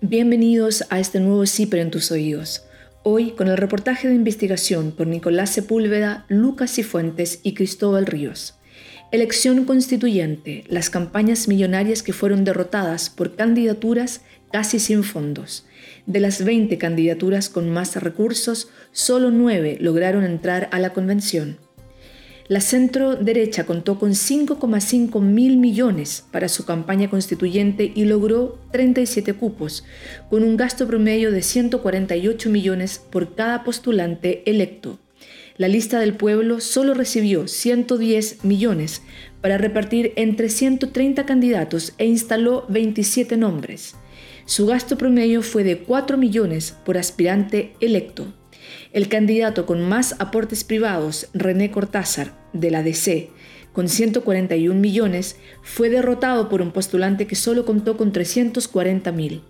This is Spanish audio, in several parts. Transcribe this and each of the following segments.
Bienvenidos a este nuevo CIPER en tus oídos. Hoy con el reportaje de investigación por Nicolás Sepúlveda, Lucas Cifuentes y Cristóbal Ríos. Elección constituyente, las campañas millonarias que fueron derrotadas por candidaturas casi sin fondos. De las 20 candidaturas con más recursos, solo 9 lograron entrar a la convención. La centro derecha contó con 5,5 mil millones para su campaña constituyente y logró 37 cupos, con un gasto promedio de 148 millones por cada postulante electo. La lista del pueblo solo recibió 110 millones para repartir entre 130 candidatos e instaló 27 nombres. Su gasto promedio fue de 4 millones por aspirante electo. El candidato con más aportes privados, René Cortázar, de la DC, con 141 millones, fue derrotado por un postulante que solo contó con 340 mil.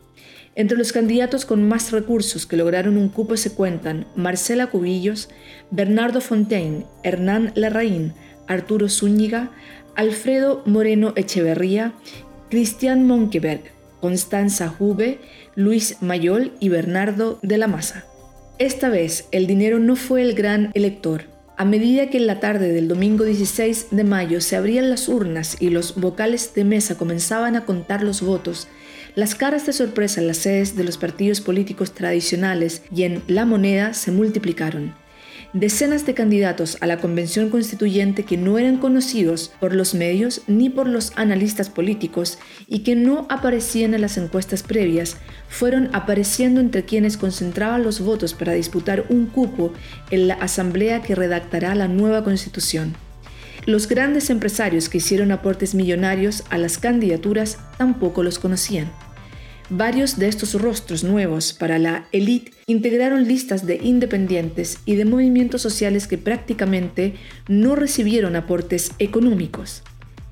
Entre los candidatos con más recursos que lograron un cupo se cuentan Marcela Cubillos, Bernardo Fontaine, Hernán Larraín, Arturo Zúñiga, Alfredo Moreno Echeverría, Cristian Monkeberg, Constanza Jube, Luis Mayol y Bernardo de la Maza. Esta vez el dinero no fue el gran elector. A medida que en la tarde del domingo 16 de mayo se abrían las urnas y los vocales de mesa comenzaban a contar los votos, las caras de sorpresa en las sedes de los partidos políticos tradicionales y en la moneda se multiplicaron decenas de candidatos a la convención constituyente que no eran conocidos por los medios ni por los analistas políticos y que no aparecían en las encuestas previas, fueron apareciendo entre quienes concentraban los votos para disputar un cupo en la asamblea que redactará la nueva constitución. Los grandes empresarios que hicieron aportes millonarios a las candidaturas tampoco los conocían. Varios de estos rostros nuevos para la élite integraron listas de independientes y de movimientos sociales que prácticamente no recibieron aportes económicos.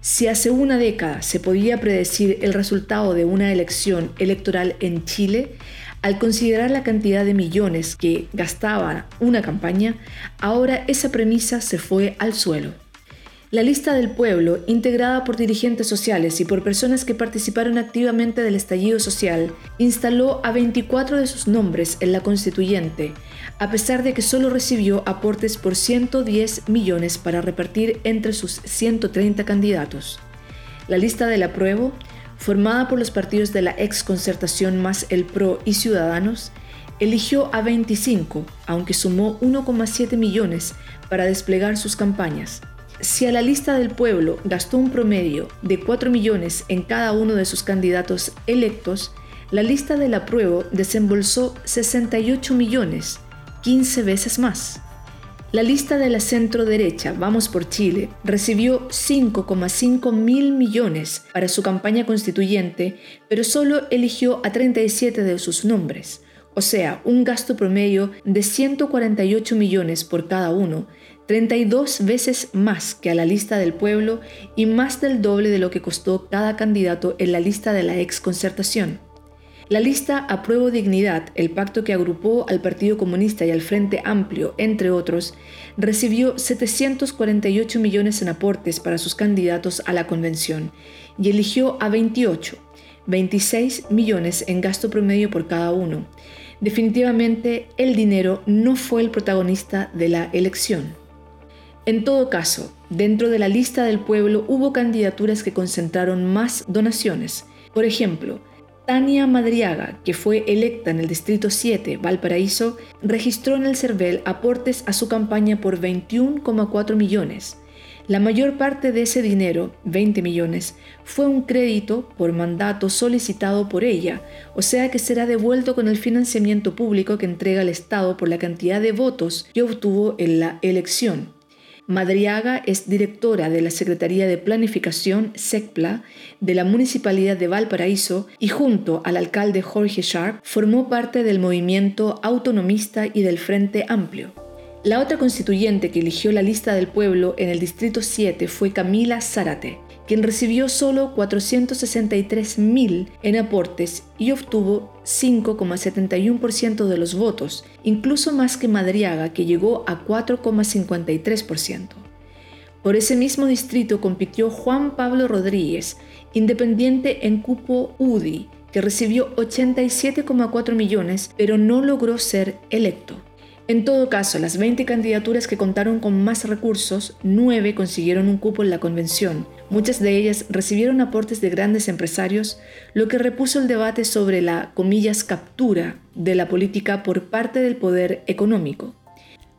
Si hace una década se podía predecir el resultado de una elección electoral en Chile, al considerar la cantidad de millones que gastaba una campaña, ahora esa premisa se fue al suelo. La lista del pueblo, integrada por dirigentes sociales y por personas que participaron activamente del estallido social, instaló a 24 de sus nombres en la constituyente, a pesar de que solo recibió aportes por 110 millones para repartir entre sus 130 candidatos. La lista del apruebo, formada por los partidos de la ex concertación más el PRO y Ciudadanos, eligió a 25, aunque sumó 1,7 millones para desplegar sus campañas. Si a la lista del pueblo gastó un promedio de 4 millones en cada uno de sus candidatos electos, la lista del apruebo desembolsó 68 millones, 15 veces más. La lista de la centro derecha, Vamos por Chile, recibió 5,5 mil millones para su campaña constituyente, pero solo eligió a 37 de sus nombres, o sea, un gasto promedio de 148 millones por cada uno, 32 veces más que a la lista del pueblo y más del doble de lo que costó cada candidato en la lista de la ex concertación. La lista Apruebo Dignidad, el pacto que agrupó al Partido Comunista y al Frente Amplio, entre otros, recibió 748 millones en aportes para sus candidatos a la convención y eligió a 28, 26 millones en gasto promedio por cada uno. Definitivamente, el dinero no fue el protagonista de la elección. En todo caso, dentro de la lista del pueblo hubo candidaturas que concentraron más donaciones. Por ejemplo, Tania Madriaga, que fue electa en el Distrito 7, Valparaíso, registró en el CERVEL aportes a su campaña por 21,4 millones. La mayor parte de ese dinero, 20 millones, fue un crédito por mandato solicitado por ella, o sea que será devuelto con el financiamiento público que entrega el Estado por la cantidad de votos que obtuvo en la elección. Madriaga es directora de la Secretaría de Planificación, SECPLA, de la Municipalidad de Valparaíso y junto al alcalde Jorge Sharp formó parte del movimiento autonomista y del Frente Amplio. La otra constituyente que eligió la lista del pueblo en el Distrito 7 fue Camila Zárate, quien recibió solo 463.000 en aportes y obtuvo 5,71% de los votos, incluso más que Madriaga, que llegó a 4,53%. Por ese mismo distrito compitió Juan Pablo Rodríguez, independiente en cupo UDI, que recibió 87,4 millones, pero no logró ser electo. En todo caso, las 20 candidaturas que contaron con más recursos, 9 consiguieron un cupo en la convención. Muchas de ellas recibieron aportes de grandes empresarios, lo que repuso el debate sobre la, comillas, captura de la política por parte del poder económico.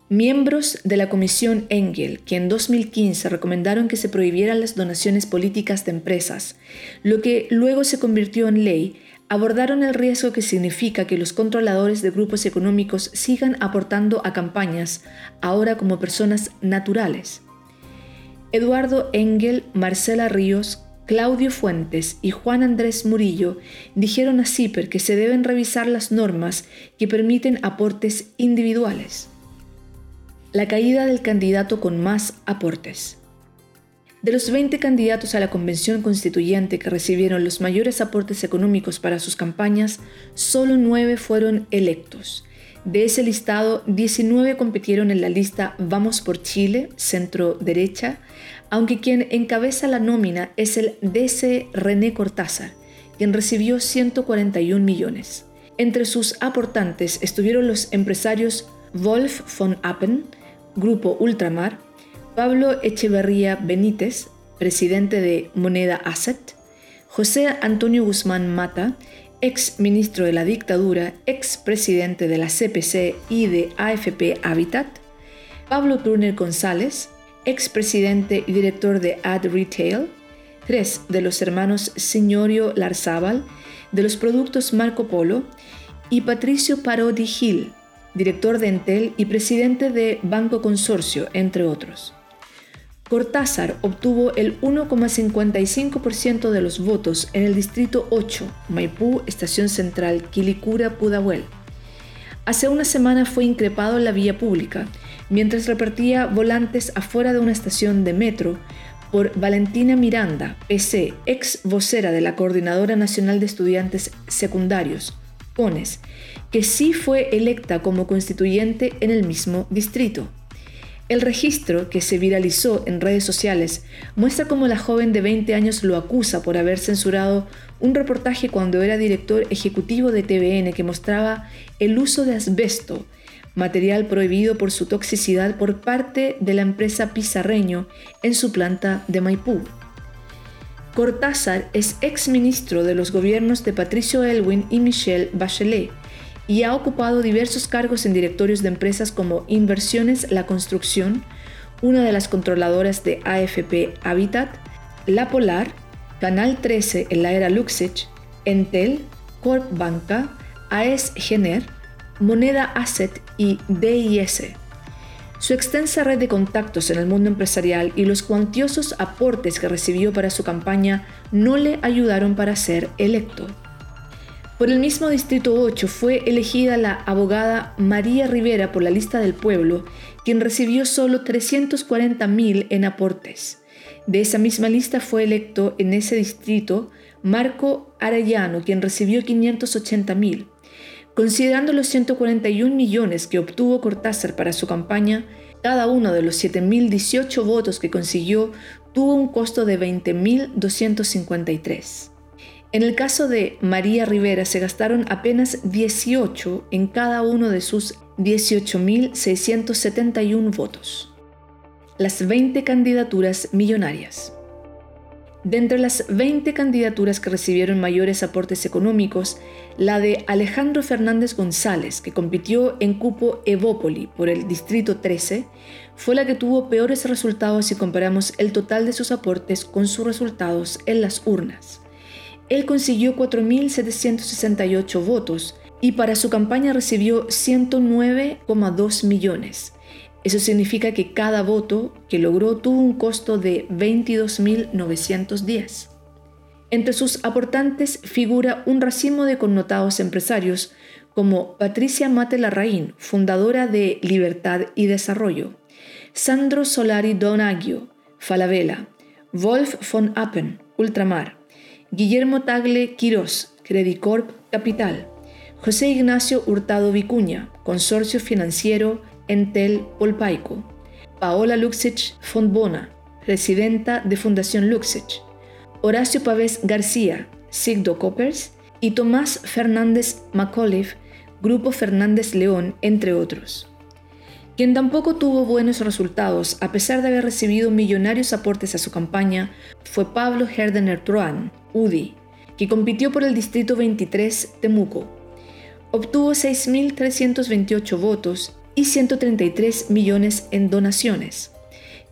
Miembros de la Comisión Engel, que en 2015 recomendaron que se prohibieran las donaciones políticas de empresas, lo que luego se convirtió en ley, abordaron el riesgo que significa que los controladores de grupos económicos sigan aportando a campañas, ahora como personas naturales. Eduardo Engel, Marcela Ríos, Claudio Fuentes y Juan Andrés Murillo dijeron a CIPER que se deben revisar las normas que permiten aportes individuales. La caída del candidato con más aportes. De los 20 candidatos a la convención constituyente que recibieron los mayores aportes económicos para sus campañas, solo 9 fueron electos. De ese listado, 19 compitieron en la lista Vamos por Chile, centro derecha, aunque quien encabeza la nómina es el DC René Cortázar, quien recibió 141 millones. Entre sus aportantes estuvieron los empresarios Wolf von Appen, Grupo Ultramar, Pablo Echeverría Benítez, presidente de Moneda Asset, José Antonio Guzmán Mata, ex ministro de la dictadura, ex presidente de la CPC y de AFP Habitat, Pablo Turner González, ex presidente y director de Ad Retail, tres de los hermanos Signorio Larzábal, de los productos Marco Polo, y Patricio Parodi Gil, director de Entel y presidente de Banco Consorcio, entre otros. Cortázar obtuvo el 1,55% de los votos en el Distrito 8, Maipú, Estación Central, Quilicura, Pudahuel. Hace una semana fue increpado en la vía pública, mientras repartía volantes afuera de una estación de metro por Valentina Miranda, PC, ex vocera de la Coordinadora Nacional de Estudiantes Secundarios, CONES, que sí fue electa como constituyente en el mismo distrito. El registro, que se viralizó en redes sociales, muestra cómo la joven de 20 años lo acusa por haber censurado un reportaje cuando era director ejecutivo de TVN que mostraba el uso de asbesto, material prohibido por su toxicidad por parte de la empresa Pizarreño en su planta de Maipú. Cortázar es ex ministro de los gobiernos de Patricio Elwin y Michelle Bachelet y ha ocupado diversos cargos en directorios de empresas como Inversiones La Construcción, una de las controladoras de AFP Habitat, La Polar, Canal 13 en la era Luxich, Entel, Corp Banca, AES Gener, Moneda Asset y DIS. Su extensa red de contactos en el mundo empresarial y los cuantiosos aportes que recibió para su campaña no le ayudaron para ser electo. Por el mismo Distrito 8 fue elegida la abogada María Rivera por la lista del pueblo, quien recibió solo 340.000 en aportes. De esa misma lista fue electo en ese distrito Marco Arellano, quien recibió 580.000. Considerando los 141 millones que obtuvo Cortázar para su campaña, cada uno de los 7.018 votos que consiguió tuvo un costo de 20.253. En el caso de María Rivera se gastaron apenas 18 en cada uno de sus 18.671 votos. Las 20 candidaturas millonarias. De entre las 20 candidaturas que recibieron mayores aportes económicos, la de Alejandro Fernández González, que compitió en cupo Evópoli por el Distrito 13, fue la que tuvo peores resultados si comparamos el total de sus aportes con sus resultados en las urnas él consiguió 4.768 votos y para su campaña recibió 109,2 millones. Eso significa que cada voto que logró tuvo un costo de 22.910. Entre sus aportantes figura un racimo de connotados empresarios como Patricia Mate Larraín, fundadora de Libertad y Desarrollo, Sandro Solari Donaggio, Falabella, Wolf von Appen, Ultramar, Guillermo Tagle Quirós, Credicorp Capital, José Ignacio Hurtado Vicuña, Consorcio Financiero Entel Polpaico, Paola Luxich Fondbona, presidenta de Fundación Luxich, Horacio Pavés García, Sigdo Coppers. Y Tomás Fernández Macauliffe, Grupo Fernández León, entre otros. Quien tampoco tuvo buenos resultados, a pesar de haber recibido millonarios aportes a su campaña, fue Pablo Herdener Troan, UDI, que compitió por el Distrito 23 Temuco. Obtuvo 6.328 votos y 133 millones en donaciones.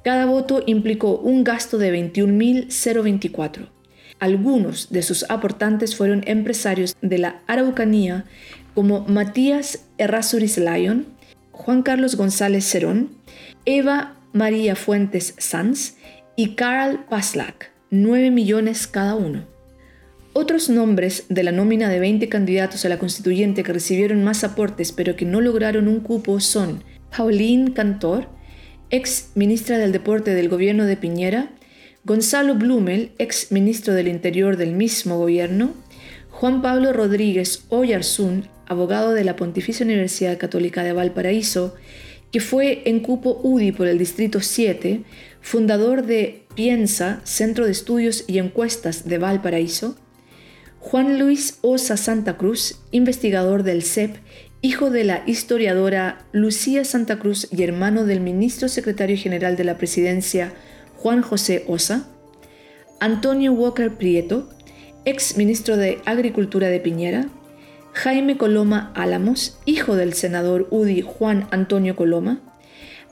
Cada voto implicó un gasto de 21.024. Algunos de sus aportantes fueron empresarios de la Araucanía como Matías Errázuriz Lyon, Juan Carlos González Cerón, Eva María Fuentes Sanz y Carl Paslak, 9 millones cada uno. Otros nombres de la nómina de 20 candidatos a la constituyente que recibieron más aportes pero que no lograron un cupo son Pauline Cantor, ex ministra del Deporte del gobierno de Piñera, Gonzalo Blumel, ex ministro del Interior del mismo gobierno, Juan Pablo Rodríguez Oyarzún, abogado de la Pontificia Universidad Católica de Valparaíso, que fue en cupo UDI por el Distrito 7, fundador de Piensa, Centro de Estudios y Encuestas de Valparaíso, Juan Luis Osa Santa Cruz, investigador del CEP, hijo de la historiadora Lucía Santa Cruz y hermano del ministro secretario general de la presidencia Juan José Osa, Antonio Walker Prieto, ex ministro de Agricultura de Piñera, Jaime Coloma Álamos, hijo del senador UDI Juan Antonio Coloma,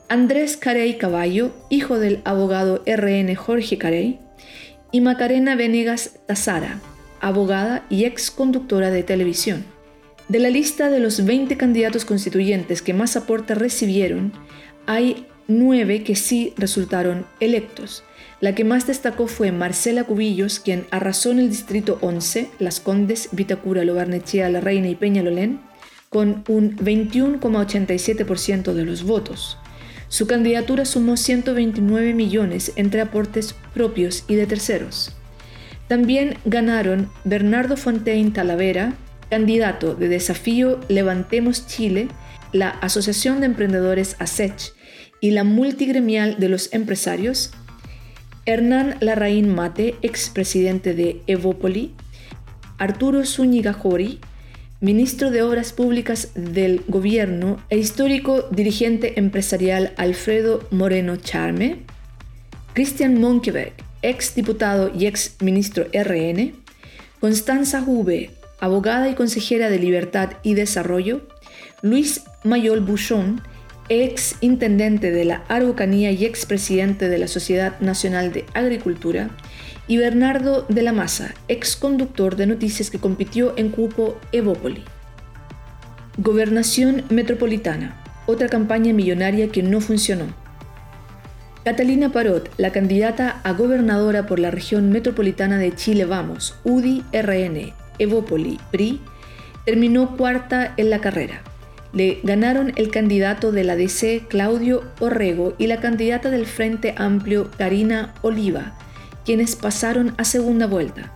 Andrés Carey Caballo, hijo del abogado RN Jorge Carey, y Macarena Venegas Tazara, abogada y ex conductora de televisión. De la lista de los 20 candidatos constituyentes que más aporte recibieron, hay nueve que sí resultaron electos. La que más destacó fue Marcela Cubillos, quien arrasó en el distrito 11, Las Condes, Vitacura, Lobarnechea, La Reina y Peñalolén, con un 21,87% de los votos. Su candidatura sumó 129 millones entre aportes propios y de terceros. También ganaron Bernardo Fontaine Talavera, candidato de Desafío Levantemos Chile, la Asociación de Emprendedores ASECH y la Multigremial de los Empresarios, Hernán Larraín Mate, expresidente de Evópoli, Arturo Zúñiga Jori, ministro de Obras Públicas del Gobierno e histórico dirigente empresarial Alfredo Moreno Charme, Christian Monkeberg, ex diputado y ex ministro RN, Constanza Jube, abogada y consejera de Libertad y Desarrollo, Luis Mayol Bouchon, ex intendente de la Araucanía y ex presidente de la Sociedad Nacional de Agricultura, y Bernardo de la Maza, ex conductor de noticias que compitió en cupo Evópoli. Gobernación Metropolitana, otra campaña millonaria que no funcionó. Catalina Parot, la candidata a gobernadora por la región metropolitana de Chile Vamos, UDI RN, Evópoli, PRI, terminó cuarta en la carrera. Le ganaron el candidato de la DC, Claudio Orrego, y la candidata del Frente Amplio, Karina Oliva, quienes pasaron a segunda vuelta.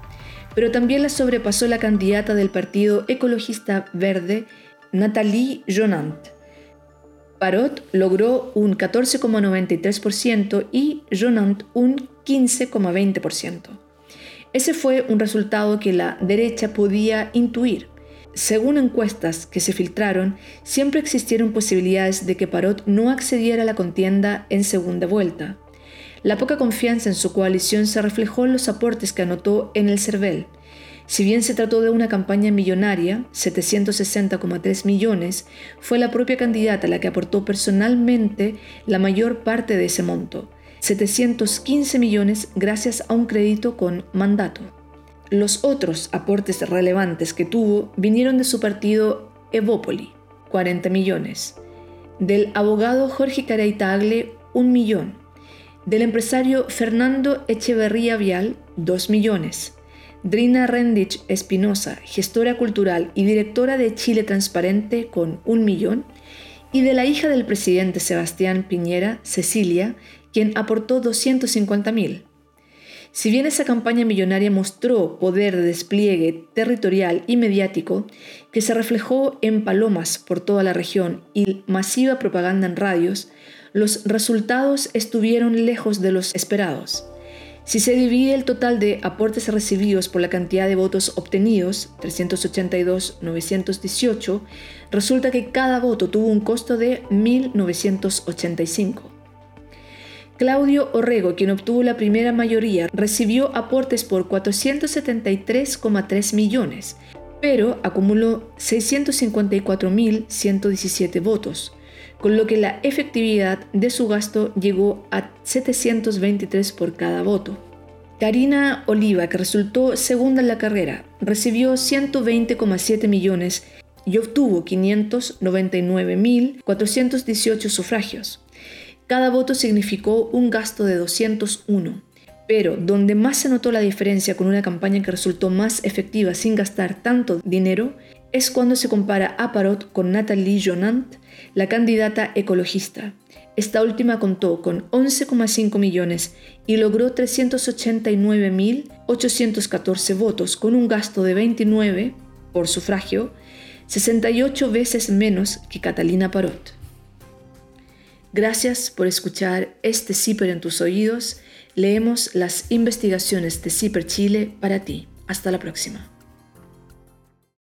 Pero también la sobrepasó la candidata del Partido Ecologista Verde, Nathalie Jonant. Parot logró un 14,93% y Jonant un 15,20%. Ese fue un resultado que la derecha podía intuir. Según encuestas que se filtraron, siempre existieron posibilidades de que Parot no accediera a la contienda en segunda vuelta. La poca confianza en su coalición se reflejó en los aportes que anotó en el CERVEL. Si bien se trató de una campaña millonaria, 760,3 millones, fue la propia candidata la que aportó personalmente la mayor parte de ese monto, 715 millones gracias a un crédito con mandato. Los otros aportes relevantes que tuvo vinieron de su partido Evópoli, 40 millones, del abogado Jorge Carey Tagle, 1 millón, del empresario Fernando Echeverría Vial, 2 millones, Drina Rendich Espinosa, gestora cultural y directora de Chile Transparente con un millón, y de la hija del presidente Sebastián Piñera, Cecilia, quien aportó 250 mil. Si bien esa campaña millonaria mostró poder de despliegue territorial y mediático, que se reflejó en palomas por toda la región y masiva propaganda en radios, los resultados estuvieron lejos de los esperados. Si se divide el total de aportes recibidos por la cantidad de votos obtenidos, 382.918, resulta que cada voto tuvo un costo de 1.985. Claudio Orrego, quien obtuvo la primera mayoría, recibió aportes por 473,3 millones, pero acumuló 654.117 votos, con lo que la efectividad de su gasto llegó a 723 por cada voto. Karina Oliva, que resultó segunda en la carrera, recibió 120,7 millones y obtuvo 599.418 sufragios. Cada voto significó un gasto de 201, pero donde más se notó la diferencia con una campaña que resultó más efectiva sin gastar tanto dinero es cuando se compara a Parot con Nathalie Jonant, la candidata ecologista. Esta última contó con 11,5 millones y logró 389.814 votos con un gasto de 29 por sufragio, 68 veces menos que Catalina Parot. Gracias por escuchar este CIPER en tus oídos. Leemos las investigaciones de CIPER Chile para ti. Hasta la próxima.